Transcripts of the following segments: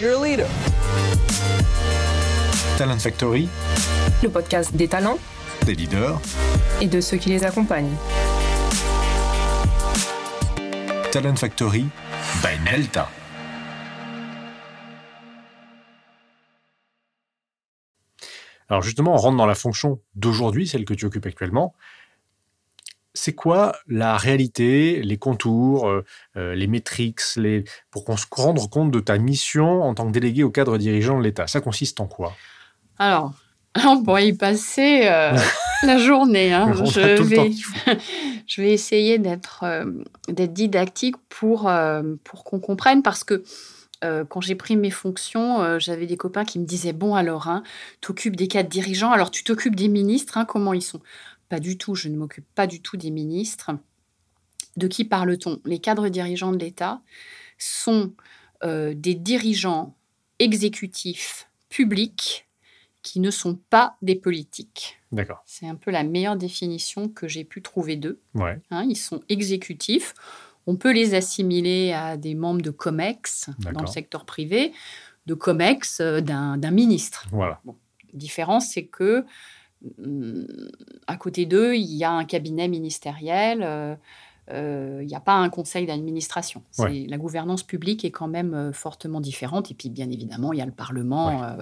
You're a leader. Talent Factory, le podcast des talents des leaders et de ceux qui les accompagnent. Talent Factory by Nelta. Alors justement, on rentre dans la fonction d'aujourd'hui, celle que tu occupes actuellement. C'est quoi la réalité, les contours, euh, euh, les métriques, les... pour qu'on se rende compte de ta mission en tant que délégué au cadre dirigeant de l'État? Ça consiste en quoi? Alors, on pourrait y passer euh, la journée. Hein. Je, vais, je vais essayer d'être didactique pour, pour qu'on comprenne parce que quand j'ai pris mes fonctions, j'avais des copains qui me disaient Bon, alors, hein, tu occupes des cadres dirigeants, alors tu t'occupes des ministres, hein, comment ils sont? Pas du tout, je ne m'occupe pas du tout des ministres. De qui parle-t-on? Les cadres dirigeants de l'État sont des dirigeants exécutifs publics qui ne sont pas des politiques. D'accord. C'est un peu la meilleure définition que j'ai pu trouver d'eux. Ouais. Hein, ils sont exécutifs. On peut les assimiler à des membres de COMEX dans le secteur privé, de COMEX euh, d'un ministre. Voilà. Bon. La différence, c'est que à côté d'eux, il y a un cabinet ministériel. Euh, euh, il n'y a pas un conseil d'administration. La gouvernance publique est quand même fortement différente. Et puis, bien évidemment, il y a le Parlement.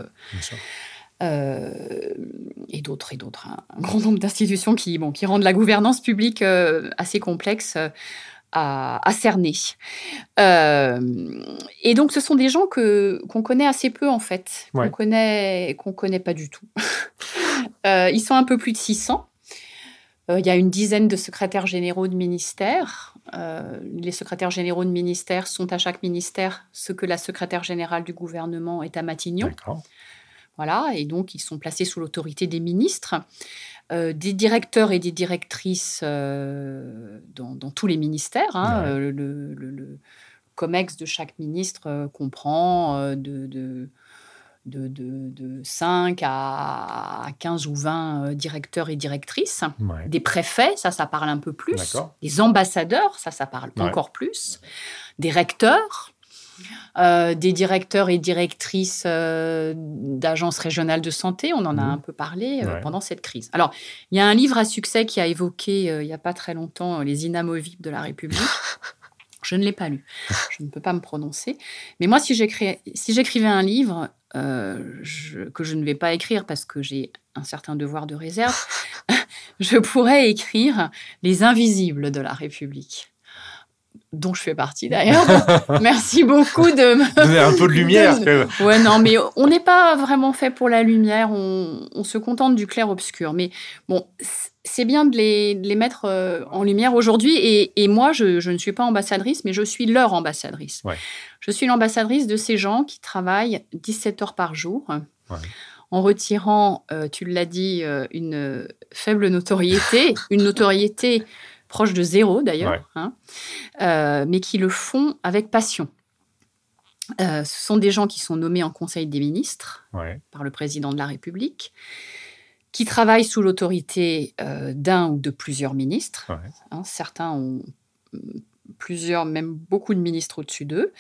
et d'autres et d'autres. Un grand nombre d'institutions qui, bon, qui rendent la gouvernance publique assez complexe à, cerner. Euh, et donc, ce sont des gens que qu'on connaît assez peu en fait, qu'on connaît qu'on connaît pas du tout. Euh, ils sont un peu plus de 600. Euh, il y a une dizaine de secrétaires généraux de ministères. les secrétaires généraux de ministères sont à chaque ministère ce que la secrétaire générale du gouvernement est à Matignon. Voilà, et donc ils sont placés sous l'autorité des ministres. Euh, des directeurs et des directrices euh, dans, tous les ministères. Hein, euh, le, COMEX de chaque ministre comprend de, de, de, 5 à 15 ou 20 directeurs et directrices. Des préfets, ça, ça parle un peu plus. Des ambassadeurs, ça, ça parle encore plus. Des recteurs. Euh, des directeurs et directrices euh, d'agences régionales de santé. On en a mmh. un peu parlé euh, pendant cette crise. Alors, il y a un livre à succès qui a évoqué il n'y a pas très longtemps les inamovibles de la République. Je ne l'ai pas lu. Je ne peux pas me prononcer. Mais moi, si j'écrivais un livre que je ne vais pas écrire parce que j'ai un certain devoir de réserve, je pourrais écrire Les invisibles de la République dont je fais partie d'ailleurs. Merci beaucoup de me donner un peu de lumière. Ouais, non, mais on n'est pas vraiment fait pour la lumière. On, se contente du clair obscur. Mais bon, c'est bien de les, les, mettre euh, en lumière aujourd'hui. Et, moi, je, ne suis pas ambassadrice, mais je suis leur ambassadrice. Je suis l'ambassadrice de ces gens qui travaillent 17 heures par jour. En retirant, euh, tu l'as dit, euh, une faible notoriété, une notoriété proche de zéro d'ailleurs, hein, euh, mais qui le font avec passion. Euh, ce sont des gens qui sont nommés en Conseil des ministres par le président de la République, qui travaillent sous l'autorité euh, d'un ou de plusieurs ministres. Hein, certains ont plusieurs, même beaucoup de ministres au-dessus d'eux,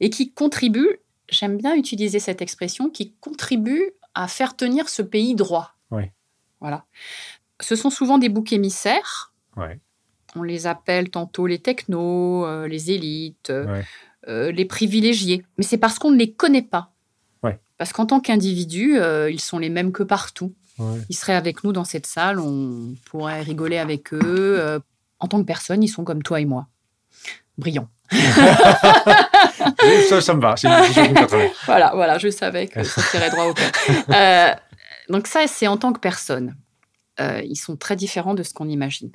et qui contribuent, j'aime bien utiliser cette expression, qui contribuent à faire tenir ce pays droit. Voilà. Ce sont souvent des boucs émissaires. On les appelle tantôt les technos, euh, les élites, euh, euh, les privilégiés. Mais c'est parce qu'on ne les connaît pas. Parce qu'en tant qu'individus, ils sont les mêmes que partout. Ils seraient avec nous dans cette salle, on pourrait rigoler avec eux. en tant que personne, ils sont comme toi et moi. Brillants. ça, ça me va. voilà, voilà, je savais que ça tirait droit au cœur. donc ça, c'est en tant que personne. Euh, ils sont très différents de ce qu'on imagine.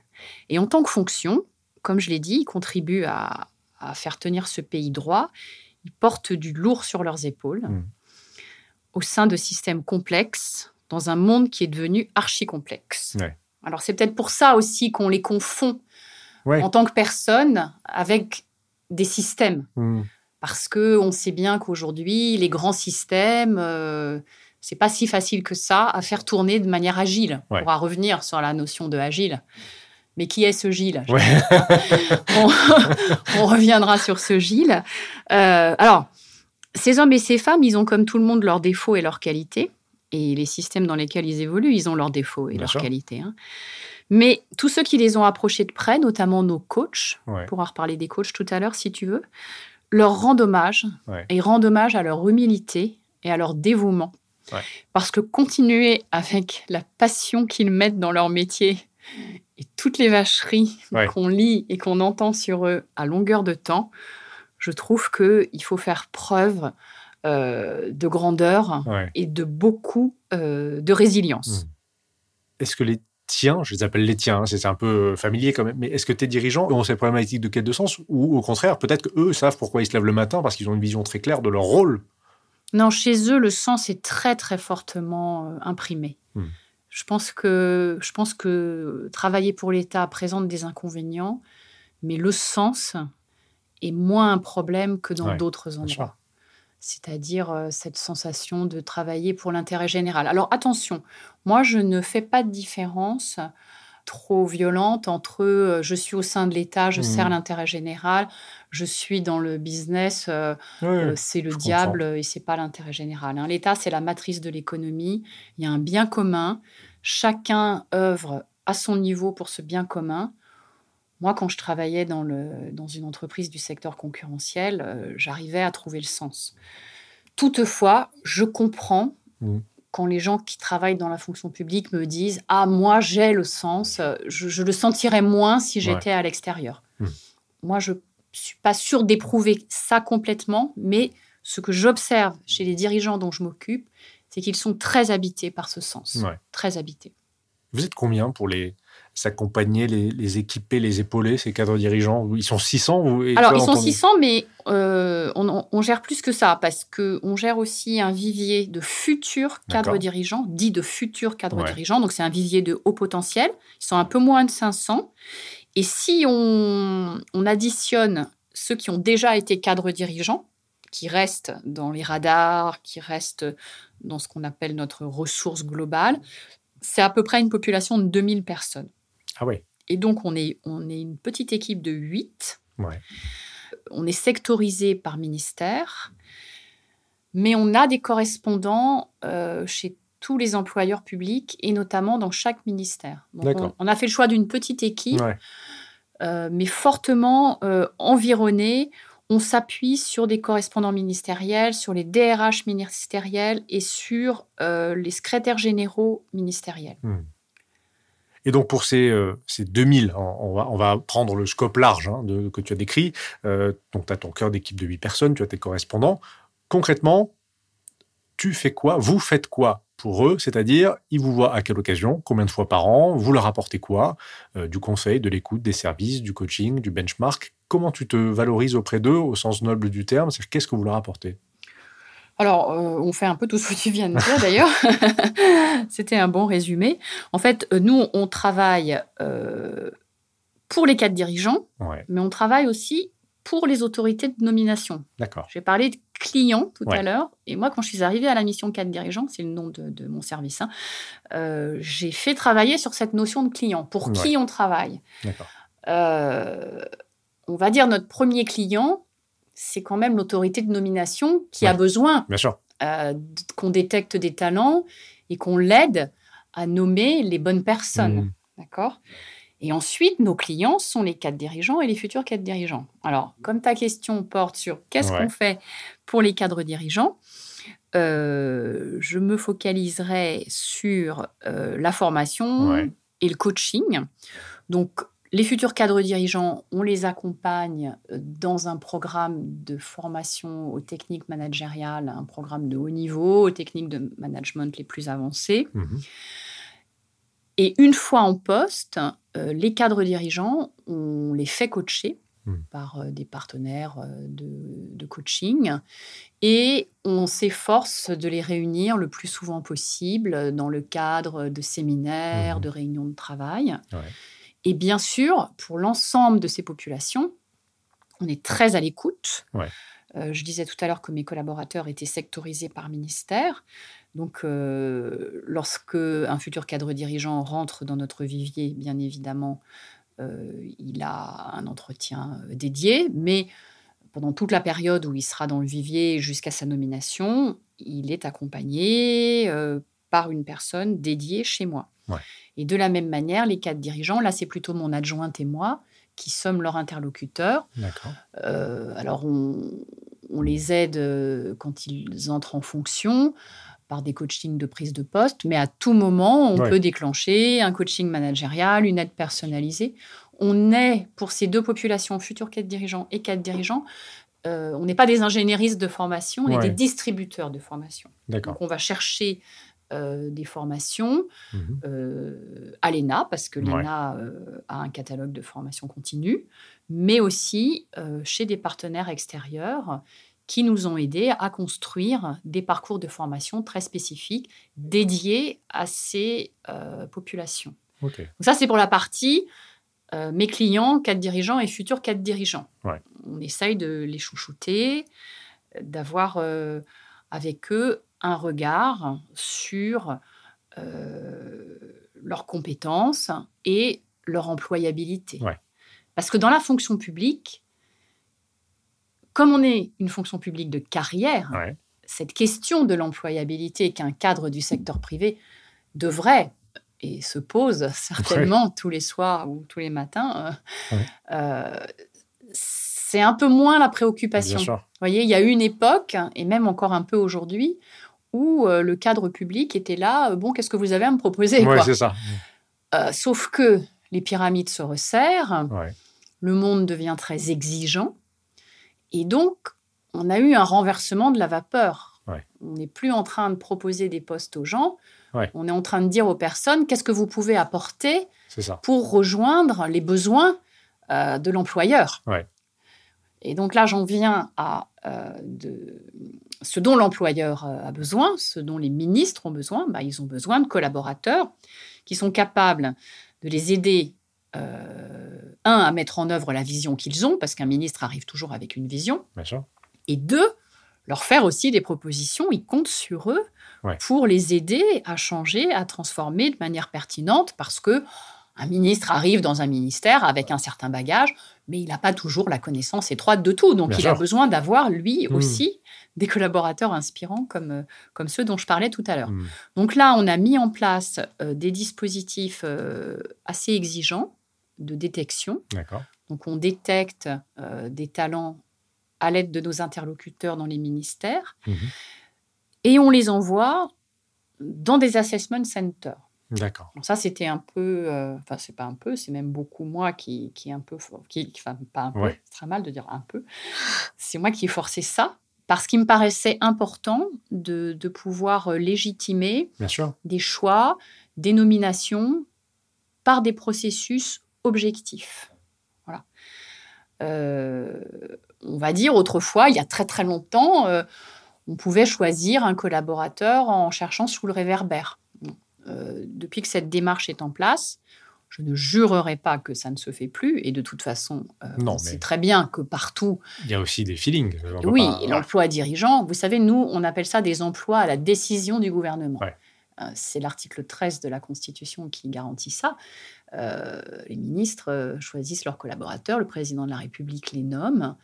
Et en tant que fonction, comme je l'ai dit, ils contribuent à, faire tenir ce pays droit. Ils portent du lourd sur leurs épaules mmh. au sein de systèmes complexes dans un monde qui est devenu archi-complexe. Alors c'est peut-être pour ça aussi qu'on les confond en tant que personnes avec des systèmes. Mmh. Parce que on sait bien qu'aujourd'hui, les grands systèmes, euh, c'est pas si facile que ça à faire tourner de manière agile. On va revenir sur la notion de agile. Mais qui est ce Gilles? On, reviendra sur ce Gilles. Euh, alors, ces hommes et ces femmes, ils ont comme tout le monde leurs défauts et leurs qualités. Et les systèmes dans lesquels ils évoluent, ils ont leurs défauts et Bien leurs sûr. qualités. hein. Mais tous ceux qui les ont approchés de près, notamment nos coachs, Ouais. on pourra reparler des coachs tout à l'heure si tu veux, leur rendent hommage Ouais. et rendent hommage à leur humilité et à leur dévouement. Ouais. Parce que continuer avec la passion qu'ils mettent dans leur métier et toutes les vacheries Ouais. qu'on lit et qu'on entend sur eux à longueur de temps, je trouve qu'il faut faire preuve euh, de grandeur Ouais. et de beaucoup euh, de résilience. Mm. Est-ce que les tiens, je les appelle les tiens, hein, c'est un peu familier quand même, mais est-ce que tes dirigeants ont ces problématiques de quête de sens ou au contraire, peut-être qu'eux savent pourquoi ils se lèvent le matin parce qu'ils ont une vision très claire de leur rôle Non, chez eux, le sens est très très fortement euh, imprimé. Hmm. Je pense que je pense que travailler pour l'État présente des inconvénients, mais le sens est moins un problème que dans Ouais, d'autres endroits. C'est-à-dire euh, cette sensation de travailler pour l'intérêt général. Alors attention, moi je ne fais pas de différence trop violente entre euh, je suis au sein de l'État, je Mhm. sers l'intérêt général, je suis dans le business, euh, euh, c'est le diable et c'est pas l'intérêt général. hein. L'État, c'est la matrice de l'économie. Il y a un bien commun. Chacun œuvre à son niveau pour ce bien commun. Moi, quand je travaillais dans, le, dans une entreprise du secteur concurrentiel, euh, j'arrivais à trouver le sens. Toutefois, je comprends Mhm. Quand les gens qui travaillent dans la fonction publique me disent Ah, moi, j'ai le sens, euh, je, je le sentirais moins si Ouais. j'étais à l'extérieur. Mhm. Moi, je suis pas sûre d'éprouver ça complètement, mais ce que j'observe chez les dirigeants dont je m'occupe, c'est qu'ils sont très habités par ce sens. Ouais. Très habités. Vous êtes combien pour les s'accompagner, les, les équiper, les épauler, ces cadres dirigeants Ils sont 600 ou- et Alors, ils sont ton- 600, mais euh, on, on gère plus que ça, parce qu'on gère aussi un vivier de futurs cadres dirigeants, dit de futurs cadres Ouais. dirigeants. Donc, c'est un vivier de haut potentiel. Ils sont un peu moins de 500. Et si on, on additionne ceux qui ont déjà été cadres dirigeants, qui restent dans les radars, qui restent dans ce qu'on appelle notre ressource globale, c'est à peu près une population de 2000 personnes. Ah. Et donc, on est, on est une petite équipe de 8. Ouais. On est sectorisé par ministère, mais on a des correspondants euh, chez tous les employeurs publics et notamment dans chaque ministère. Donc, on, on a fait le choix d'une petite équipe, Ouais. euh, mais fortement euh, environnée. On s'appuie sur des correspondants ministériels, sur les DRH ministériels et sur euh, les secrétaires généraux ministériels. Et donc pour ces, euh, ces 2000, on, va, prendre le scope large hein, de, que tu as décrit. Euh, donc tu as ton cœur d'équipe de 8 personnes, tu as tes correspondants. Concrètement, tu fais quoi? Vous faites quoi pour eux? C'est-à-dire, ils vous voient à quelle occasion? Combien de fois par an? Vous leur apportez quoi? Euh, Du conseil, de l'écoute, des services, du coaching, du benchmark. Comment tu te valorises auprès d'eux au sens noble du terme? Qu'est-ce que vous leur apportez? Alors, euh, on fait un peu tout ce que tu viens de dire d'ailleurs. C'était un bon résumé. En fait, euh, nous, on travaille euh, pour les cadres dirigeants, Ouais, mais on travaille aussi pour les autorités de nomination. d'accord. J'ai parlé de clients tout Ouais. à l'heure, et moi, quand je suis arrivée à la mission cadre dirigeant, c'est le nom de, de mon service, hein, euh, j'ai fait travailler sur cette notion de client. Pour qui on travaille D'accord. On va dire notre premier client, c'est quand même l'autorité de nomination qui a besoin euh, qu'on détecte des talents et qu'on l'aide à nommer les bonnes personnes. Mhm. D'accord? Et ensuite, nos clients sont les cadres dirigeants et les futurs cadres dirigeants. Alors, comme ta question porte sur qu'est-ce Ouais. qu'on fait pour les cadres dirigeants, euh, je me focaliserai sur euh, la formation Ouais. et le coaching. Donc, les futurs cadres dirigeants, on les accompagne euh, dans un programme de formation aux techniques managériales, un programme de haut niveau, aux techniques de management les plus avancées. Mhm. Et une fois en poste, euh, les cadres dirigeants, on les fait coacher Mm. par euh, des partenaires euh, de, de coaching et on s'efforce de les réunir le plus souvent possible dans le cadre de séminaires, Mhm. de réunions de travail. Ouais. Et bien sûr, pour l'ensemble de ces populations, on est très à l'écoute. Ouais. Euh, je disais tout à l'heure que mes collaborateurs étaient sectorisés par ministère. Donc, euh, lorsque un futur cadre dirigeant rentre dans notre vivier, bien évidemment, euh, il a un entretien euh, dédié, mais pendant toute la période où il sera dans le vivier jusqu'à sa nomination, il est accompagné par une personne dédiée chez moi. Ouais. Et de la même manière, les quatre dirigeants, là c'est plutôt mon adjointe et moi qui sommes leurs interlocuteurs. D'accord. Euh, alors on, on les aide euh, quand ils entrent en fonction par des coachings de prise de poste, mais à tout moment, on Ouais. peut déclencher un coaching managérial, une aide personnalisée. On est, pour ces deux populations, futurs quatre dirigeants et quatre dirigeants, euh, on n'est pas des ingénieristes de formation, on Ouais. est des distributeurs de formation. D'accord. Donc on va chercher euh, des formations Mhm. euh, à l'ENA, parce que Ouais. l'ENA euh, a un catalogue de formation continue, mais aussi chez des partenaires extérieurs qui nous ont aidés à construire des parcours de formation très spécifiques dédiés à ces populations. Donc ça, c'est pour la partie mes clients, quatre dirigeants et futurs quatre dirigeants. Ouais. On essaye de les chouchouter, d'avoir avec eux un regard sur euh, leurs compétences et leur employabilité. Ouais. Parce que dans la fonction publique, comme on est une fonction publique de carrière, Ouais. cette question de l'employabilité qu'un cadre du secteur privé devrait et se pose certainement tous les soirs ou tous les matins, euh, euh, c'est un peu moins la préoccupation. Vous voyez, il y a eu une époque, et même encore un peu aujourd'hui, où euh, le cadre public était là, euh, bon, qu'est-ce que vous avez à me proposer quoi c'est ça. Euh, Sauf que les pyramides se resserrent, Ouais. le monde devient très exigeant, et donc on a eu un renversement de la vapeur. Ouais. On n'est plus en train de proposer des postes aux gens, Ouais. on est en train de dire aux personnes qu'est-ce que vous pouvez apporter pour rejoindre les besoins euh, de l'employeur. Et donc là, j'en viens à euh, de, ce dont l'employeur euh, a besoin, ce dont les ministres ont besoin. Bah, ils ont besoin de collaborateurs qui sont capables de les aider, euh, un, à mettre en œuvre la vision qu'ils ont, parce qu'un ministre arrive toujours avec une vision, et deux, leur faire aussi des propositions. Ils comptent sur eux Ouais. pour les aider à changer, à transformer de manière pertinente, parce que un ministre arrive dans un ministère avec un certain bagage, mais il n'a pas toujours la connaissance étroite de tout. Donc, Bien il a besoin d'avoir, lui Mm. aussi, des collaborateurs inspirants comme, euh, comme ceux dont je parlais tout à l'heure. Mm. Donc là, on a mis en place euh, des dispositifs euh, assez exigeants de détection. Donc, on détecte euh, des talents à l'aide de nos interlocuteurs dans les ministères Mhm. et on les envoie dans des assessment centers. D'accord. Ça, c'était un peu, euh, enfin, c'est pas un peu, c'est même beaucoup moi qui, qui est un peu, qui, enfin, pas un peu, Ouais. c'est très mal de dire un peu. C'est moi qui ai forcé ça parce qu'il me paraissait important de, de pouvoir euh, légitimer Bien sûr. des choix, des nominations par des processus objectifs. Voilà. Euh, on va dire autrefois, il y a très très longtemps, euh, on pouvait choisir un collaborateur en cherchant sous le réverbère. Euh, depuis que cette démarche est en place, je ne jurerai pas que ça ne se fait plus. Et de toute façon, euh, Non, on sait mais- très bien que partout, Il y a aussi des feelings. Oui, pas- l'emploi dirigeant, vous savez, nous, on appelle ça des emplois à la décision du gouvernement. Ouais. Euh, C'est l'article 13 de la Constitution qui garantit ça. Euh, les ministres euh, choisissent leurs collaborateurs, le président de la République les nomme.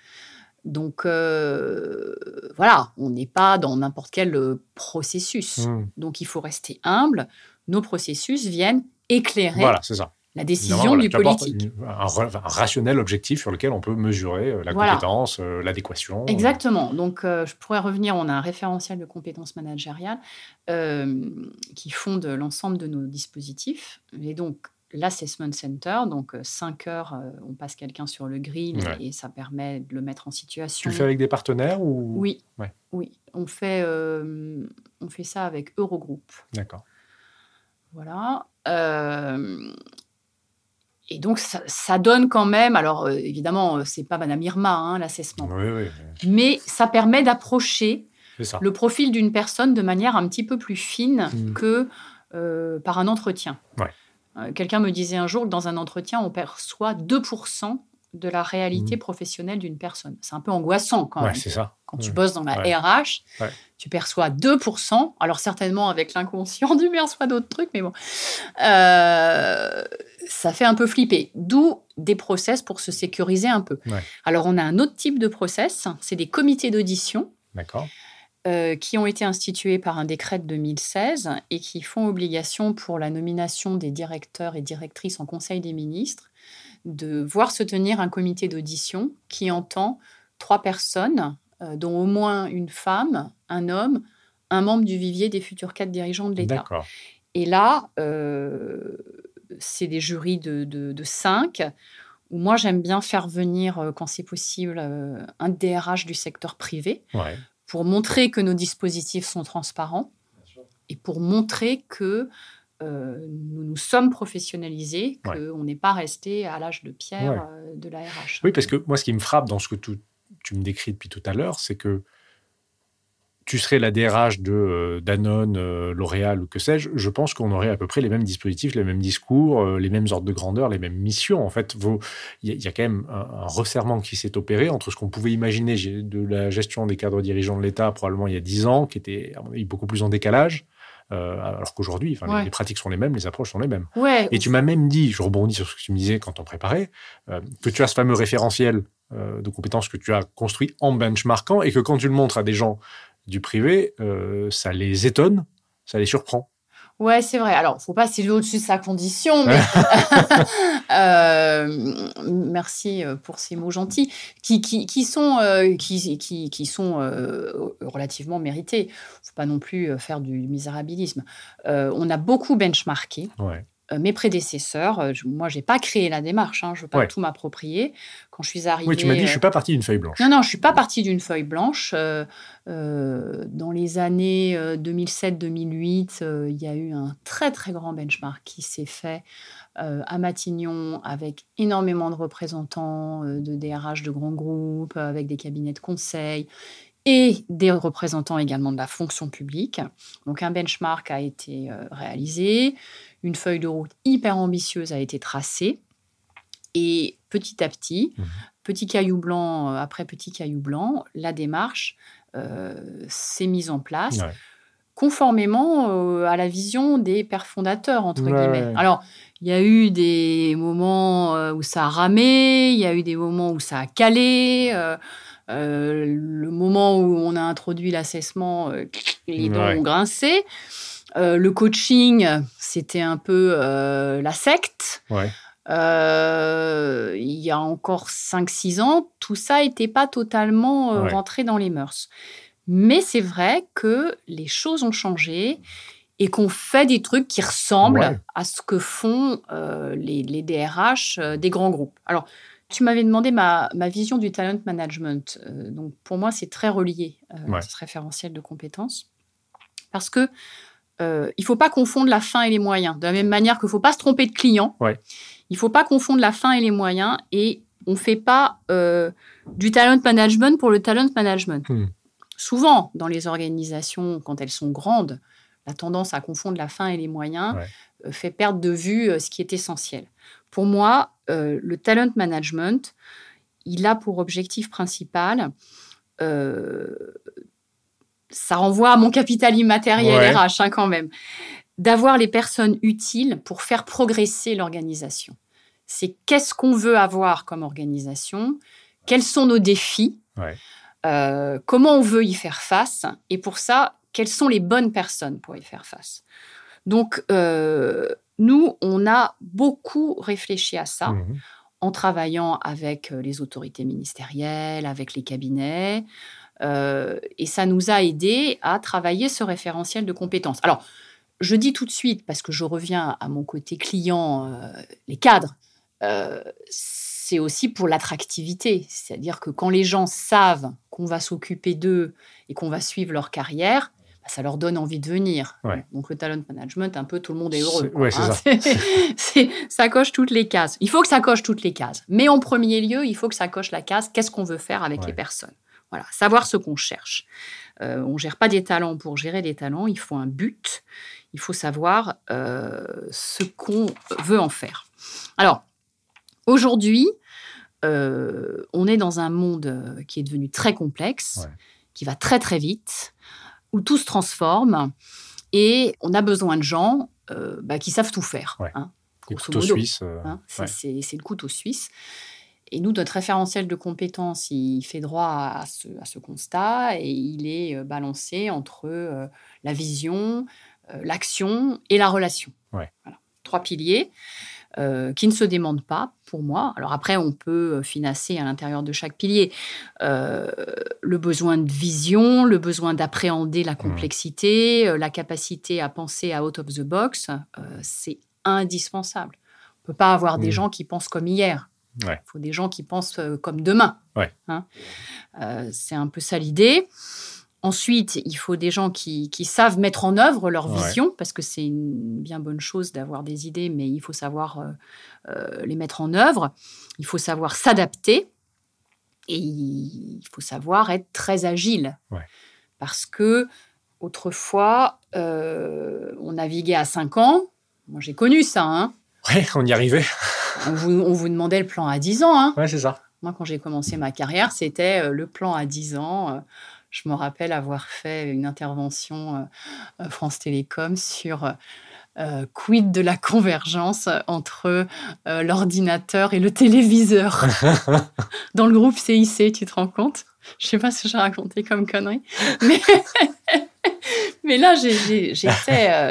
Donc, euh, voilà, on n'est pas dans n'importe quel processus. Mm. Donc, il faut rester humble. Nos processus viennent éclairer Voilà, c'est ça. La décision voilà, du politique. un, rationnel objectif sur lequel on peut mesurer euh, la Voilà. compétence, euh, l'adéquation. Exactement. Donc, euh, je pourrais revenir. On a un référentiel de compétences managériales euh, qui fonde l'ensemble de nos dispositifs. Et donc, l'assessment center, donc 5 heures, euh, on passe quelqu'un sur le grill Ouais. et ça permet de le mettre en situation. Tu le fais avec des partenaires ou? Oui. Ouais. Oui. On fait, euh, on fait ça avec Eurogroup. D'accord. Voilà. Euh, et donc, ça, ça donne quand même. Alors, euh, évidemment, euh, c'est pas Madame Irma, hein, l'assessment. Oui, oui, Mais ça permet d'approcher le profil d'une personne de manière un petit peu plus fine Mm. que euh, par un entretien. Ouais. Euh, Quelqu'un me disait un jour que dans un entretien, on perçoit 2% de la réalité Mm. professionnelle d'une personne. C'est un peu angoissant quand Ouais, même. ça. Quand tu Ouais. bosses dans la Ouais. RH, Ouais. tu perçois 2%, alors certainement avec l'inconscient du perçoit d'autres trucs, mais bon. Euh, ça fait un peu flipper. D'où des process pour se sécuriser un peu. Ouais. Alors, on a un autre type de process, c'est des comités d'audition D'accord. euh, qui ont été institués par un décret de 2016 et qui font obligation pour la nomination des directeurs et directrices en Conseil des ministres de voir se tenir un comité d'audition qui entend trois personnes, euh, dont au moins une femme, un homme, un membre du vivier des futurs cadres dirigeants de l'État. Et là, euh, c'est des jurys de, de, de cinq, où moi j'aime bien faire venir, euh, quand c'est possible, euh, un DRH du secteur privé Ouais. pour montrer que nos dispositifs sont transparents et pour montrer que euh, nous nous sommes professionnalisés, Ouais. qu'on n'est pas resté à l'âge de pierre Ouais. euh, de la RH. Oui, parce que moi, ce qui me frappe dans ce que tu, tu me décris depuis tout à l'heure, c'est que tu serais la DRH de euh, Danone, euh, L'Oréal ou que sais-je, je pense qu'on aurait à peu près les mêmes dispositifs, les mêmes discours, euh, les mêmes ordres de grandeur, les mêmes missions. En fait, il y, a- il y a quand même un, un resserrement qui s'est opéré entre ce qu'on pouvait imaginer de la gestion des cadres dirigeants de l'État probablement il y a 10 ans, qui était beaucoup plus en décalage, alors qu'aujourd'hui, les- pratiques sont les mêmes, les approches sont les mêmes. Ouais, Et tu m'as même dit, je rebondis sur ce que tu me disais quand on préparait, que tu as ce fameux référentiel de compétences que tu as construit en benchmarkant et que quand tu le montres à des gens du privé, euh, ça les étonne, ça les surprend. Ouais, c'est vrai. Alors, faut pas s'élever au-dessus de sa condition, mais Euh, merci euh, pour ces mots gentils qui, qui, qui sont, euh, qui, qui, qui sont euh, relativement mérités. Faut pas non plus faire du misérabilisme. On a beaucoup benchmarké. Ouais. Euh, mes prédécesseurs, euh, je- moi, j'ai pas créé la démarche. Hein, je veux pas Ouais. tout m'approprier. Quand je suis arrivée, Oui, tu m'as dit, je euh, suis pas parti d'une feuille blanche. non, non, je suis pas partie d'une feuille blanche. Euh, euh, dans les années euh, 2007-2008, euh, il y a eu un très très grand benchmark qui s'est fait euh, à Matignon avec énormément de représentants euh, de DRH de grands groupes, avec des cabinets de conseil et des représentants également de la fonction publique. Donc un benchmark a été euh, réalisé, une feuille de route hyper ambitieuse a été tracée et petit à petit, Mhm. petit caillou blanc euh, après petit caillou blanc, la démarche euh, s'est mise en place Ouais. conformément euh, à la vision des pères fondateurs, entre Ouais. guillemets. Alors, il y a eu des moments où ça a ramé, il y a eu des moments où ça a calé. euh, euh, le moment où on a introduit l'assessment, euh, les dents Ouais. ont grincé. Euh, le coaching, c'était un peu euh, la secte. Ouais. Euh, il y a encore 5-6 ans, tout ça n'était pas totalement Ouais. rentré dans les mœurs. Mais c'est vrai que les choses ont changé et qu'on fait des trucs qui ressemblent Ouais. à ce que font les, les DRH des grands groupes. Alors, tu m'avais demandé ma, ma vision du talent management. Donc, pour moi, c'est très relié à ce référentiel de compétences. Parce que euh, il ne faut pas confondre la fin et les moyens. De la même manière qu'il ne faut pas se tromper de client, Ouais. il ne faut pas confondre la fin et les moyens. Et on ne fait pas euh, du talent management pour le talent management. Hmm. Souvent, dans les organisations, quand elles sont grandes, la tendance à confondre la fin et les moyens Ouais. euh, fait perdre de vue ce qui est essentiel. Pour moi, le talent management, il a pour objectif principal, ça renvoie à mon capital immatériel Ouais. RH hein, quand même, d'avoir les personnes utiles pour faire progresser l'organisation. C'est qu'est-ce qu'on veut avoir comme organisation, quels sont nos défis, Ouais. euh, comment on veut y faire face, et pour ça, quelles sont les bonnes personnes pour y faire face? Donc, euh, nous, on a beaucoup réfléchi à ça Mhm. en travaillant avec euh, les autorités ministérielles, avec les cabinets. Euh, et ça nous a aidé à travailler ce référentiel de compétences. Alors, je dis tout de suite, parce que je reviens à mon côté client, euh, les cadres, euh, c'est aussi pour l'attractivité. C'est-à-dire que quand les gens savent qu'on va s'occuper d'eux et qu'on va suivre leur carrière, bah, ça leur donne envie de venir. Ouais. Donc le talent management, un peu tout le monde est heureux. Quoi, ouais, hein. ça. Coche toutes les cases. Il faut que ça coche toutes les cases. Mais en premier lieu, il faut que ça coche la case qu'est-ce qu'on veut faire avec Ouais. les personnes. Voilà, savoir ce qu'on cherche. Euh, on gère pas des talents pour gérer des talents. Il faut un but. Il faut savoir euh, ce qu'on veut en faire. Alors, aujourd'hui, euh, on est dans un monde qui est devenu très complexe, Ouais. qui va très très vite, où tout se transforme, et on a besoin de gens bah, qui savent tout faire. Ouais. hein. Euh, Hein, c'est ouais. c'est- c'est le couteau suisse. Et nous, notre référentiel de compétences, il fait droit à ce, à ce constat et il est euh, balancé entre euh, la vision, euh, l'action et la relation. Ouais. Voilà. Trois piliers euh, qui ne se demandent pas pour moi. Alors après, on peut financer à l'intérieur de chaque pilier le besoin de vision, le besoin d'appréhender la complexité, euh, la capacité à penser out of the box. c'est indispensable. On ne peut pas avoir des Mhm. gens qui pensent comme hier. Ouais. Il faut des gens qui pensent euh, comme demain. Ouais. Hein Euh, c'est un peu ça l'idée. Ensuite, il faut des gens qui, qui savent mettre en œuvre leur Ouais. vision, parce que c'est une bien bonne chose d'avoir des idées, mais il faut savoir euh, euh, les mettre en œuvre. Il faut savoir s'adapter et il faut savoir être très agile. Parce que autrefois, on naviguait à 5 ans. Moi, j'ai connu ça. hein. Ouais, on y arrivait. On, vous, on vous demandait le plan à 10 ans. hein. Ouais, c'est ça. Moi, quand j'ai commencé ma carrière, c'était euh, le plan à 10 ans. Euh, Je me rappelle avoir fait une intervention euh, France Télécom sur euh, quid de la convergence entre euh, l'ordinateur et le téléviseur dans le groupe CIC, tu te rends compte? Je sais pas ce que j'ai raconté comme connerie, mais, mais là, j'étais,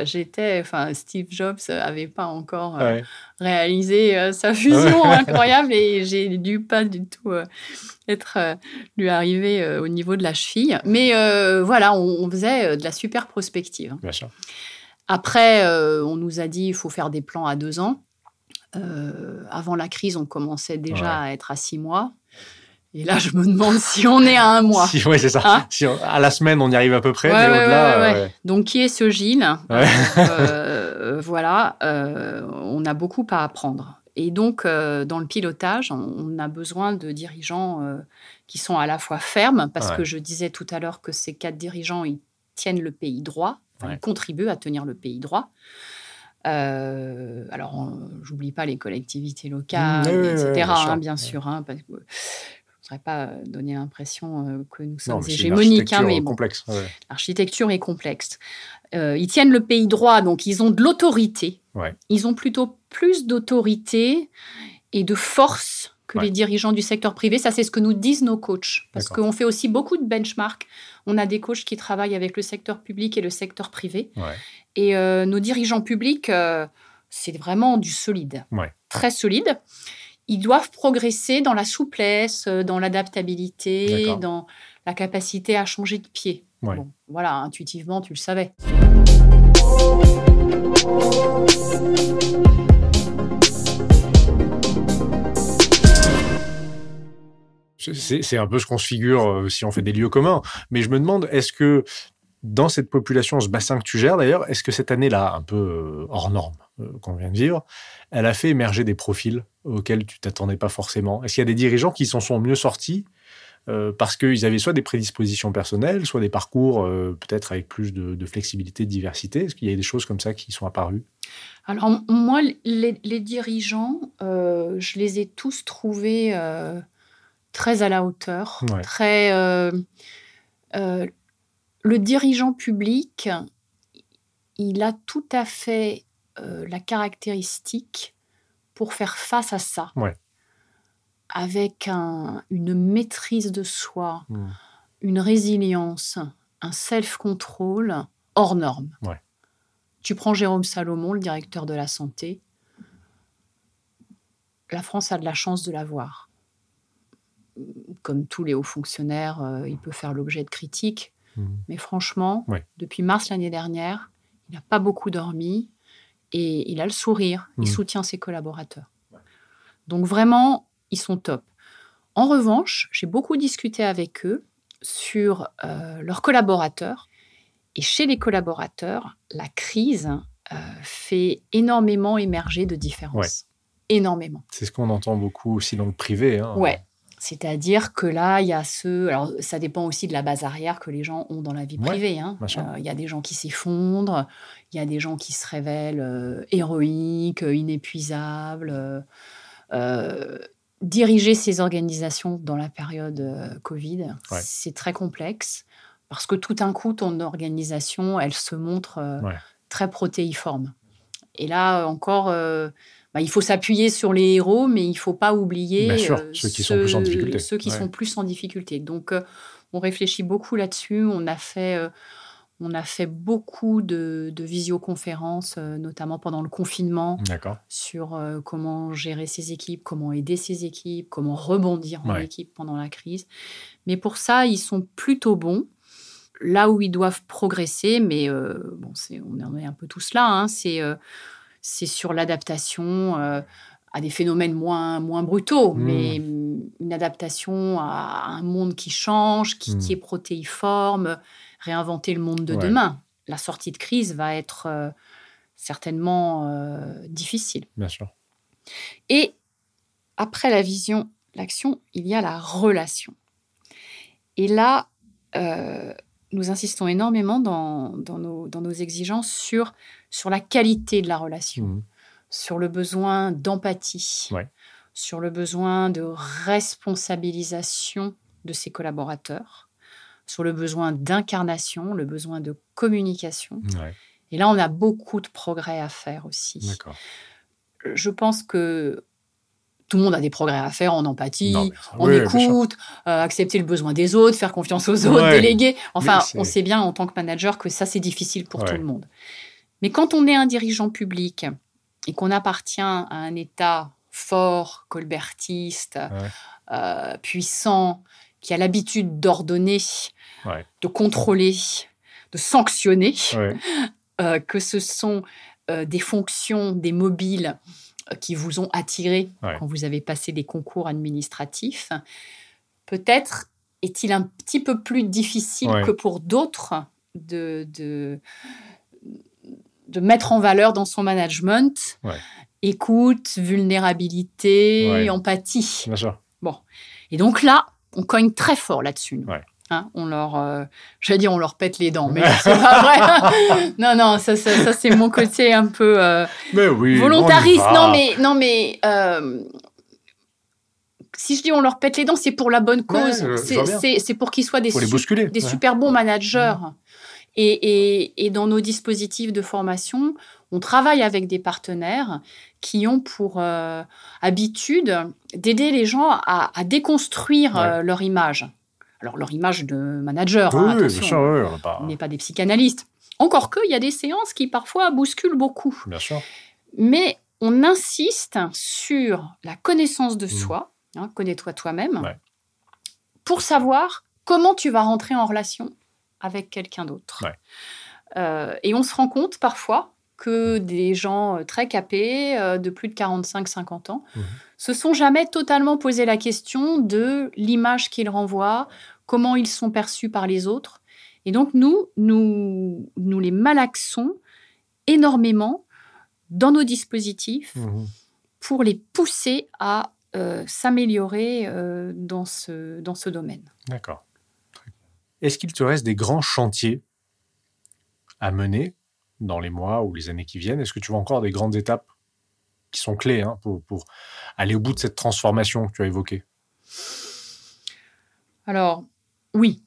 euh, enfin, Steve Jobs avait pas encore euh, réalisé euh, sa fusion incroyable et j'ai dû pas du tout euh, être lui arriver au niveau de la cheville. Mais voilà, on, on faisait de la super prospective. Bien sûr. Après, on nous a dit il faut faire des plans à deux ans. Avant la crise, on commençait déjà à être à six mois. Et là, je me demande si on est à un mois. Si, ouais, c'est ça. Hein Si on- à la semaine, on y arrive à peu près, Ouais, mais ouais, au-delà. ouais, ouais, euh, ouais. Donc, qui est ce Gilles? Euh, Voilà, euh, on a beaucoup à apprendre. Et donc, euh, dans le pilotage, on, a besoin de dirigeants euh, qui sont à la fois fermes, parce Ouais. que je disais tout à l'heure que ces quatre dirigeants, ils tiennent le pays droit, enfin, Ouais. ils contribuent à tenir le pays droit. Euh, alors, j'oublie pas les collectivités locales, Mmh, oui, oui, oui, etc., bien hein, sûr. bien Ouais. sûr, hein, parce que ne voudrais pas donner l'impression euh, que nous Non, sommes une hégémoniques, hein, architecture mais bon, complexe. ouais. L'architecture est complexe. Euh, ils tiennent le pays droit, donc ils ont de l'autorité. Ouais. Ils ont plutôt plus d'autorité et de force que Ouais. les dirigeants du secteur privé. Ça, c'est ce que nous disent nos coachs. Parce qu'on fait aussi beaucoup de benchmarks. On a des coachs qui travaillent avec le secteur public et le secteur privé. Et euh, nos dirigeants publics, euh, c'est vraiment du solide. Très solide. Ils doivent progresser dans la souplesse, euh, dans l'adaptabilité, dans la capacité à changer de pied. Ouais. Bon, voilà, intuitivement, tu le savais. C'est un peu ce qu'on se figure euh, si on fait des lieux communs. Mais je me demande, est-ce que dans cette population, ce bassin que tu gères d'ailleurs, est-ce que cette année-là, un peu euh, hors norme qu'on vient de vivre, elle a fait émerger des profils auxquels tu t'attendais pas forcément Est-ce qu'il y a des dirigeants qui s'en sont mieux sortis euh, parce qu'ils avaient soit des prédispositions personnelles, soit des parcours euh, peut-être avec plus de, de flexibilité, de diversité? Est-ce qu'il y a des choses comme ça qui sont apparues? Alors, moi, les, les dirigeants, euh, je les ai tous trouvés très à la hauteur, Ouais. très. le dirigeant public, il a tout à fait la caractéristique pour faire face à ça. Ouais. Avec un- une maîtrise de soi, Hmm. une résilience, un self-control hors norme. Ouais. Tu prends Jérôme Salomon, le directeur de la santé. La France a de la chance de l'avoir. Comme tous les hauts fonctionnaires, euh, il peut faire l'objet de critiques. Hmm. Mais franchement, Ouais. depuis mars l'année dernière, il n'a pas beaucoup dormi et il a le sourire. Il Mhm. soutient ses collaborateurs. Donc vraiment, ils sont top. En revanche, j'ai beaucoup discuté avec eux sur euh, leurs collaborateurs. Et chez les collaborateurs, la crise euh, fait énormément émerger de différences. Énormément. C'est ce qu'on entend beaucoup aussi dans le privé. hein. Ouais. C'est-à-dire que là, il y a ce. Alors, ça dépend aussi de la base arrière que les gens ont dans la vie privée. hein. Euh, Il y a des gens qui s'effondrent, il y a des gens qui se révèlent euh, héroïques, euh, inépuisables. euh, diriger ces organisations dans la période Covid, Ouais. c'est très complexe parce que tout d'un coup, ton organisation, elle se montre Ouais. très protéiforme. Et là, encore, bah, il faut s'appuyer sur les héros, mais il ne faut pas oublier sûr, euh, ceux qui sont plus en difficulté. ceux qui Ouais. sont plus en difficulté. Donc, euh, on réfléchit beaucoup là-dessus. On a fait, euh, on a fait beaucoup de, de visioconférences, euh, notamment pendant le confinement, sur euh, comment gérer ses équipes, comment aider ses équipes, comment rebondir en Ouais. équipe pendant la crise. Mais pour ça, ils sont plutôt bons. Là où ils doivent progresser, mais euh, bon, c'est, on en est un peu tous là, hein, c'est, euh, c'est sur l'adaptation euh, à des phénomènes moins, moins brutaux, Mm. mais une adaptation à un monde qui change, qui, Mm. qui est protéiforme, réinventer le monde de Ouais. demain. La sortie de crise va être euh, certainement euh, difficile. Bien sûr. Et après la vision, l'action, il y a la relation. Et là, euh, nous insistons énormément dans, dans nos, dans nos exigences sur, sur la qualité de la relation, Mhm. sur le besoin d'empathie, Ouais. sur le besoin de responsabilisation de ses collaborateurs, sur le besoin d'incarnation, le besoin de communication. Ouais. Et là, on a beaucoup de progrès à faire aussi je pense que tout le monde a des progrès à faire en empathie, Non, en oui, écoute, euh, accepter le besoin des autres, faire confiance aux autres, Ouais. déléguer. Enfin, on sait bien en tant que manager que ça, c'est difficile pour Ouais. tout le monde. Mais quand on est un dirigeant public et qu'on appartient à un État fort, colbertiste, Ouais. euh, puissant, qui a l'habitude d'ordonner, de contrôler, de sanctionner, euh, que ce sont des fonctions, des mobiles qui vous ont attiré Ouais. quand vous avez passé des concours administratifs, peut-être est-il un petit peu plus difficile Ouais. que pour d'autres de, de, de mettre en valeur dans son management Ouais. écoute, vulnérabilité, empathie. Bien sûr. Et donc là, on cogne très fort là-dessus. Hein, on leur, euh, j'allais dire, on leur pète les dents, mais c'est pas vrai. non, non, ça, ça, ça, c'est mon côté un peu euh, Mais oui. volontariste. Non, mais, non, mais euh, si je dis on leur pète les dents, c'est pour la bonne cause. je- je C'est- pour qu'ils soient des, su- Ouais. super bons managers. Et, et, et dans nos dispositifs de formation, on travaille avec des partenaires qui ont pour habitude d'aider les gens à, à déconstruire leur image. Alors, leur image de manager, Oui, hein, attention, oui, on pas- on n'est pas des psychanalystes. Encore que, il y a des séances qui parfois bousculent beaucoup. Bien sûr. Mais on insiste sur la connaissance de Mhm. soi, hein, connais-toi toi-même, Ouais. pour savoir comment tu vas rentrer en relation avec quelqu'un d'autre. Ouais. Euh, et on se rend compte parfois que des gens euh, très capés, euh, de plus de 45-50 ans, Mhm. se sont jamais totalement posé la question de l'image qu'ils renvoient, comment ils sont perçus par les autres. Et donc, nous, nous, nous les malaxons énormément dans nos dispositifs Mhm. pour les pousser à euh, s'améliorer euh, dans, ce, dans ce domaine. D'accord. Est-ce qu'il te reste des grands chantiers à mener dans les mois ou les années qui viennent? Est-ce que tu vois encore des grandes étapes qui sont clés hein, pour, pour aller au bout de cette transformation que tu as évoquée? Alors, oui,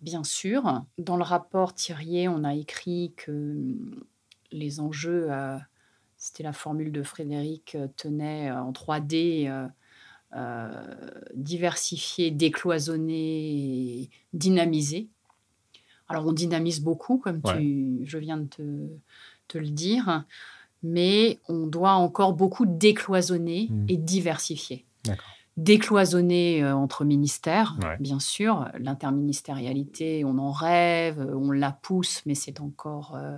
bien sûr. Dans le rapport Thirier, on a écrit que hum, les enjeux, euh, c'était la formule de Frédéric, euh, tenaient euh, en 3D, euh, euh, diversifier, décloisonner, et dynamiser. Alors, on dynamise beaucoup, comme tu, je viens de te, te le dire, mais on doit encore beaucoup décloisonner Mhm. et diversifier D'accord. Décloisonner euh, entre ministères, Ouais. bien sûr. L'interministérialité, on en rêve, euh, on la pousse, mais c'est encore euh,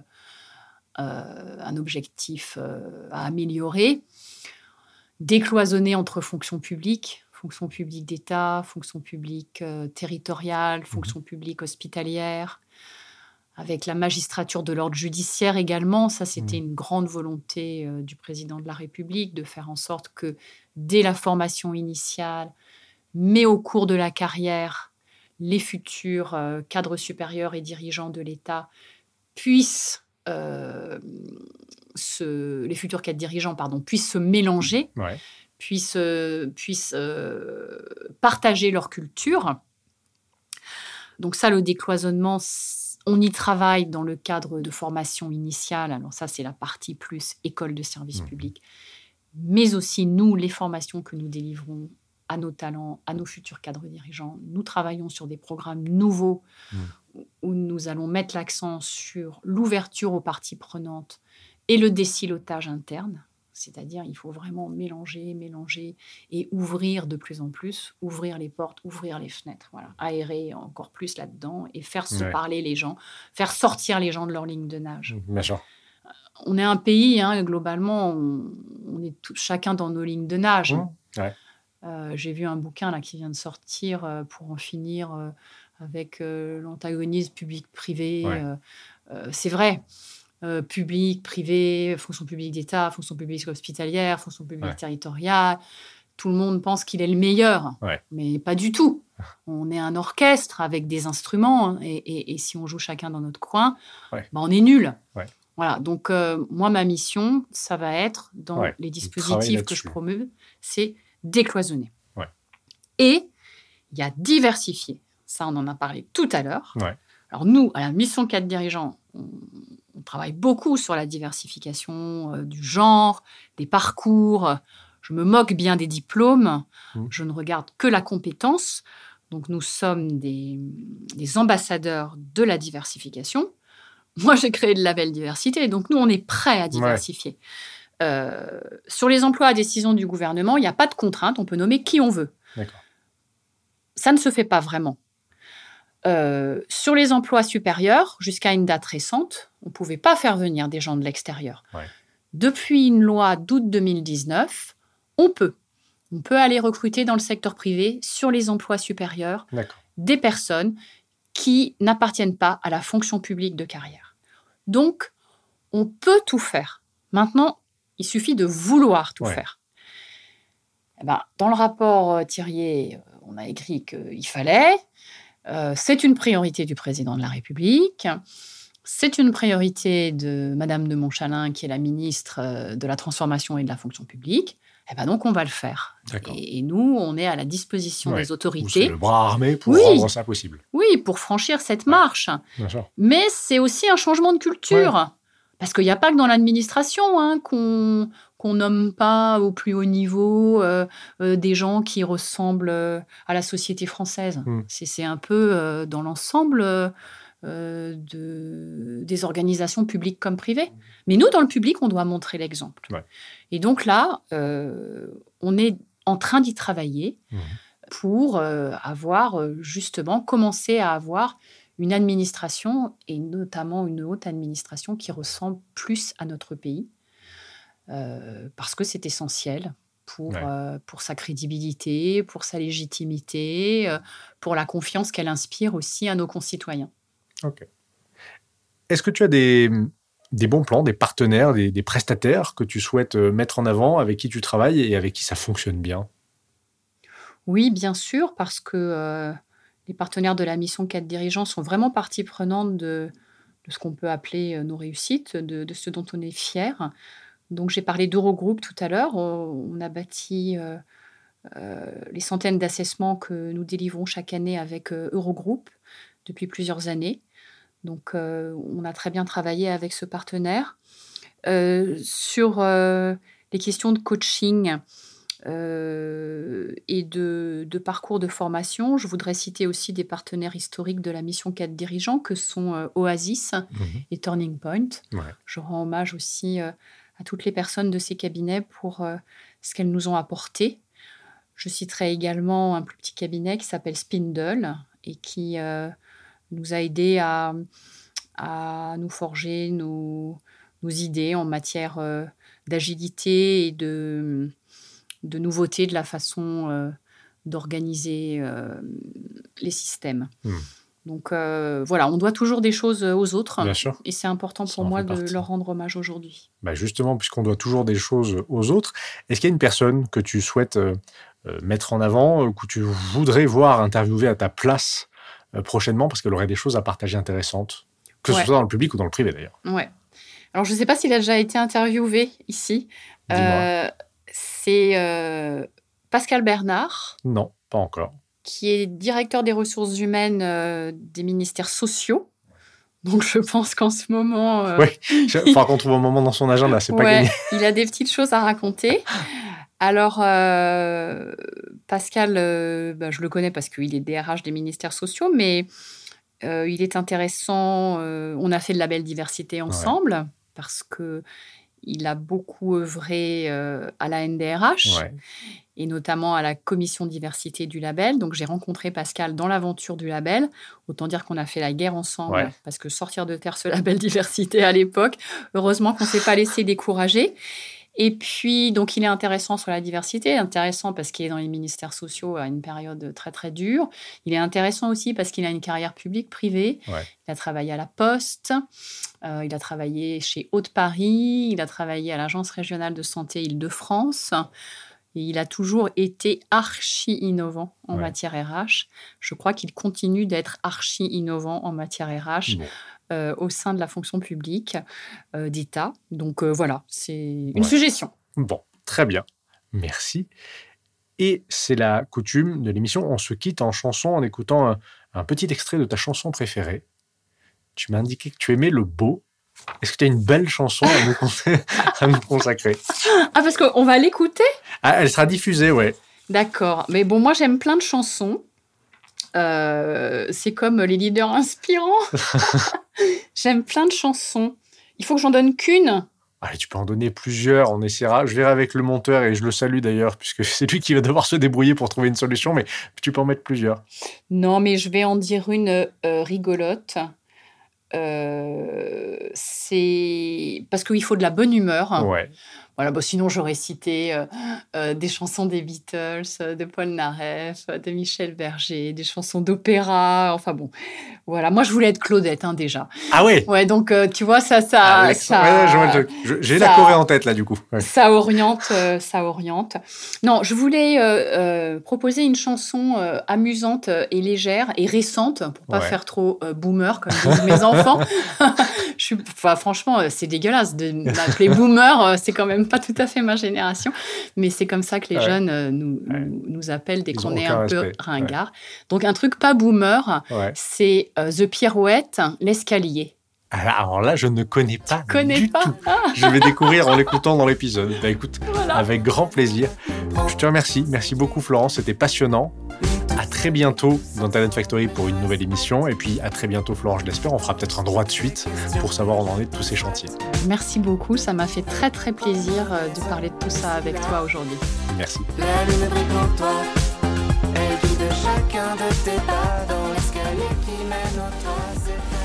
euh, un objectif euh, à améliorer. Décloisonner entre fonctions publiques, fonction publique d'État, fonction publique territoriale, fonction publique hospitalière, avec la magistrature de l'ordre judiciaire également. Ça, c'était Mhm. une grande volonté euh, du président de la République de faire en sorte que dès la formation initiale, mais au cours de la carrière, les futurs euh, cadres supérieurs et dirigeants de l'État puissent, euh, se, les futurs cadres dirigeants, pardon, puissent se mélanger, Ouais. puissent, euh, puissent euh, partager leur culture. Donc ça, le décloisonnement, on y travaille dans le cadre de formation initiale. Alors ça, c'est la partie plus école de service Mhm. public. Mais aussi nous, les formations que nous délivrons à nos talents, à nos futurs cadres dirigeants. Nous travaillons sur des programmes nouveaux Mm. où nous allons mettre l'accent sur l'ouverture aux parties prenantes et le décilotage interne. C'est-à-dire, il faut vraiment mélanger, mélanger et ouvrir de plus en plus, ouvrir les portes, ouvrir les fenêtres, voilà, aérer encore plus là-dedans et faire se Ouais. parler les gens, faire sortir les gens de leur ligne de nage Bien sûr. On est un pays, hein, globalement, on, on est tout- chacun dans nos lignes de nage. Mmh, ouais. Euh, J'ai vu un bouquin là qui vient de sortir euh, pour en finir euh, avec l'antagonisme public-privé. Ouais. C'est vrai. Public, privé, fonction publique d'État, fonction publique hospitalière, fonction publique Ouais. territoriale. Tout le monde pense qu'il est le meilleur, mais pas du tout. On est un orchestre avec des instruments, hein, et, et- et si on joue chacun dans notre coin, bah, on est nul. Voilà, donc euh, moi, ma mission, ça va être, dans Ouais, les dispositifs que je promeuve, c'est décloisonner. Ouais. Et il y a diversifier. Ça, on en a parlé tout à l'heure. Ouais. Alors nous, à la mission 4 dirigeants, on, on travaille beaucoup sur la diversification euh, du genre, des parcours. Je me moque bien des diplômes. Mmh. Je ne regarde que la compétence. Donc nous sommes des, des ambassadeurs de la diversification. Moi, j'ai créé le label diversité, donc nous, on est prêts à diversifier. Euh, sur les emplois à décision du gouvernement, il n'y a pas de contrainte, on peut nommer qui on veut. Ça ne se fait pas vraiment. Euh, sur les emplois supérieurs, jusqu'à une date récente, on ne pouvait pas faire venir des gens de l'extérieur. Ouais. Depuis une loi d'août 2019, on peut. On peut aller recruter dans le secteur privé sur les emplois supérieurs des personnes qui n'appartiennent pas à la fonction publique de carrière. Donc, on peut tout faire. Maintenant, il suffit de vouloir tout Ouais. faire. Eh ben, dans le rapport euh, Thirier, euh, on a écrit qu'il fallait. Euh, c'est une priorité du président de la République. C'est une priorité de Madame de Montchalin, qui est la ministre de la Transformation et de la Fonction publique. Eh ben donc, on va le faire. Et, et nous, on est à la disposition Ouais. des Vous, autorités. le bras armé pour Oui. rendre ça possible. Oui, pour franchir cette marche. Mais c'est aussi un changement de culture. Parce qu'il n'y a pas que dans l'administration hein, qu'on nomme pas au plus haut niveau euh, euh, des gens qui ressemblent euh, à la société française. Mm. C'est c'est un peu euh, dans l'ensemble euh, de, des organisations publiques comme privées. Mais nous, dans le public, on doit montrer l'exemple. Ouais. Et donc là, euh, on est en train d'y travailler Mhm. pour euh, avoir justement commencé à avoir une administration et notamment une haute administration qui ressemble plus à notre pays parce que c'est essentiel pour, Ouais. euh, pour sa crédibilité, pour sa légitimité, euh, pour la confiance qu'elle inspire aussi à nos concitoyens. Ok. Est-ce que tu as des, bons plans, des partenaires, des, prestataires que tu souhaites euh, mettre en avant, avec qui tu travailles et avec qui ça fonctionne bien? Oui, bien sûr, parce que euh, les partenaires de la mission 4 dirigeants sont vraiment partie prenante de, ce qu'on peut appeler euh, nos réussites, de, ce dont on est fier. Donc j'ai parlé d'Eurogroupe tout à l'heure. On, a bâti les centaines d'assessements que nous délivrons chaque année avec Eurogroupe depuis plusieurs années. Donc euh, on a très bien travaillé avec ce partenaire. Euh, sur euh, les questions de coaching, euh, et de, de parcours de formation. Je voudrais citer aussi des partenaires historiques de la mission 4 dirigeants que sont euh, Oasis et Turning Point. Ouais. Je rends hommage aussi euh, à toutes les personnes de ces cabinets pour ce qu'elles nous ont apporté. Je citerai également un plus petit cabinet qui s'appelle Spindle et qui nous a aidés à, à nous forger nos, nos idées en matière euh, d'agilité et de, de nouveauté de la façon euh, d'organiser euh, les systèmes. Hmm. Donc voilà, on doit toujours des choses aux autres. Bien sûr. Et c'est important pour moi de partie. leur rendre hommage aujourd'hui. Bah justement, puisqu'on doit toujours des choses aux autres, est-ce qu'il y a une personne que tu souhaites mettre en avant, que tu voudrais voir interviewer à ta place prochainement, parce qu'elle aurait des choses à partager intéressantes, que Ouais. ce soit dans le public ou dans le privé d'ailleurs Ouais. Alors je ne sais pas s'il a déjà été interviewé ici. Euh, c'est euh, Pascal Bernard, Non, pas encore. qui est directeur des ressources humaines euh, des ministères sociaux. Donc je pense qu'en ce moment, euh, il faudra qu'on trouve un moment dans son agenda, c'est pas ouais, gagné. il a des petites choses à raconter. Alors, euh, Pascal, euh, bah, je le connais parce qu'il est DRH des ministères sociaux, mais euh, il est intéressant. on a fait le label diversité ensemble parce que il a beaucoup œuvré à la NDRH Ouais. et notamment à la commission diversité du label. Donc j'ai rencontré Pascal dans l'aventure du label. Autant dire qu'on a fait la guerre ensemble Ouais. parce que sortir de terre ce label diversité à l'époque, heureusement qu'on ne s'est pas laissé décourager. Et puis, donc, il est intéressant sur la diversité, intéressant parce qu'il est dans les ministères sociaux à une période très, très dure. Il est intéressant aussi parce qu'il a une carrière publique, privée. Ouais. Il a travaillé à la Poste, euh, il a travaillé chez Haute-Paris, il a travaillé à l'Agence régionale de santé Île-de-France. Il a toujours été archi innovant en Ouais. matière RH. Je crois qu'il continue d'être archi innovant en matière RH Bon. euh, au sein de la fonction publique euh, d'État. Donc euh, voilà, c'est une Ouais. suggestion. Bon, très bien. Merci. Et c'est la coutume de l'émission. On se quitte en chanson en écoutant un, un petit extrait de ta chanson préférée. Tu m'as indiqué que tu aimais le beau. Est-ce que tu as une belle chanson à nous, con- à nous consacrer? Ah, parce qu'on va l'écouter? Ah, Elle sera diffusée, ouais. D'accord. Mais bon, moi, j'aime plein de chansons. Euh, c'est comme les leaders inspirants. j'aime plein de chansons. Il faut que j'en donne qu'une. Allez, tu peux en donner plusieurs, on essaiera. Je verrai avec le monteur et je le salue d'ailleurs, puisque c'est lui qui va devoir se débrouiller pour trouver une solution, mais tu peux en mettre plusieurs. Non, mais je vais en dire une euh, rigolote. Euh, c'est parce qu'il faut de la bonne humeur. Ouais. Voilà, bon, sinon j'aurais cité euh, euh, des chansons des Beatles, euh, de Paul Naref, de Michel Berger, des chansons d'opéra. Enfin bon, voilà. Moi, je voulais être Claudette hein, déjà. Ah ouais? Ouais, donc euh, tu vois, ça, ça, Ah, ça, ouais, J'ai la Corée en tête là, du coup. Ouais. ça oriente, ça oriente. Non, je voulais proposer une chanson amusante et légère et récente pour pas Ouais. faire trop boomer comme disent mes enfants. je suis, enfin, franchement, c'est dégueulasse de m'appeler boomer. c'est quand même pas tout à fait ma génération, mais c'est comme ça que les Ouais. jeunes euh, nous, Ouais. nous, nous appellent dès qu'on est un peu ringard. Donc un truc pas boomer, c'est euh, The Pirouette, l'escalier. Ah, Alors là, je ne connais pas. Connais du pas tout. Je vais découvrir en l'écoutant dans l'épisode. Bah écoute, Voilà. avec grand plaisir. Je te remercie. Merci beaucoup, Florence. C'était passionnant. À très bientôt dans Talent Factory pour une nouvelle émission. Et puis à très bientôt, Florence, je l'espère. On fera peut-être un droit de suite pour savoir où on en est de tous ces chantiers. Merci beaucoup, ça m'a fait très très plaisir euh, de parler de tout ça avec toi aujourd'hui. Merci. La lune brille pour toi. Elle guide chacun de tes pas dans l'escalier qui mène au toit.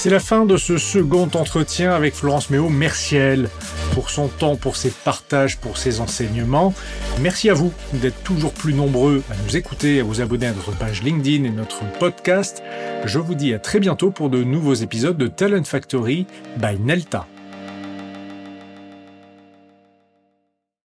C'est la fin de ce second entretien avec Florence Méo. Merci elle pour son temps, pour ses partages, pour ses enseignements. Merci à vous d'être toujours plus nombreux à nous écouter, à vous abonner à notre page LinkedIn et notre podcast. Je vous dis à très bientôt pour de nouveaux épisodes de Talent Factory by Nelta.